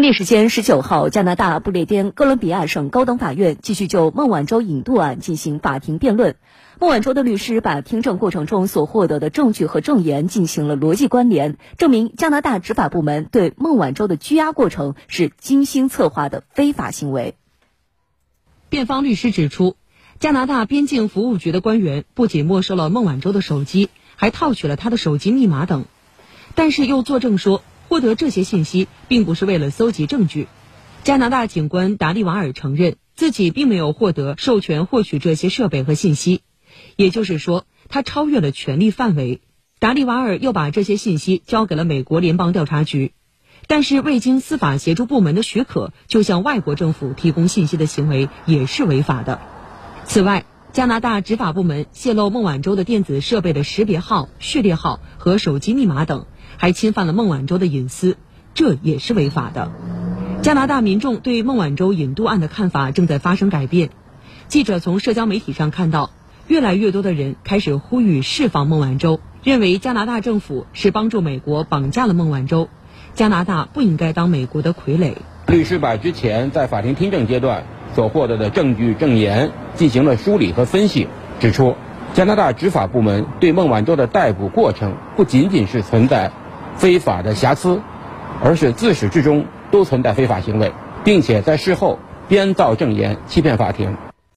当地时间十九号，加拿大不列颠哥伦比亚省高等法院继续就孟晚舟引渡案进行法庭辩论。孟晚舟的律师把听证过程中所获得的证据和证言进行了逻辑关联，证明加拿大执法部门对孟晚舟的拘押过程是精心策划的非法行为。辩方律师指出，加拿大边境服务局的官员不仅没收了孟晚舟的手机，还套取了她的手机密码等，但是又作证说。获得这些信息并不是为了搜集证据。加拿大警官达利瓦尔承认自己并没有获得授权获取这些设备和信息，也就是说，他超越了权力范围。达利瓦尔又把这些信息交给了美国联邦调查局，但是未经司法协助部门的许可就向外国政府提供信息的行为也是违法的。此外，加拿大执法部门泄露孟晚舟的电子设备的识别号、序列号和手机密码等。还侵犯了孟晚舟的隐私，这也是违法的。加拿大民众对孟晚舟引渡案的看法正在发生改变。记者从社交媒体上看到，越来越多的人开始呼吁释放孟晚舟，认为加拿大政府是帮助美国绑架了孟晚舟，加拿大不应该当美国的傀儡。律师把之前在法庭听证阶段所获得的证据证言进行了梳理和分析，指出加拿大执法部门对孟晚舟的逮捕过程不仅仅是存在。非法的瑕疵，而是自始至终都存在非法行为，并且在事后编造证言欺骗法庭。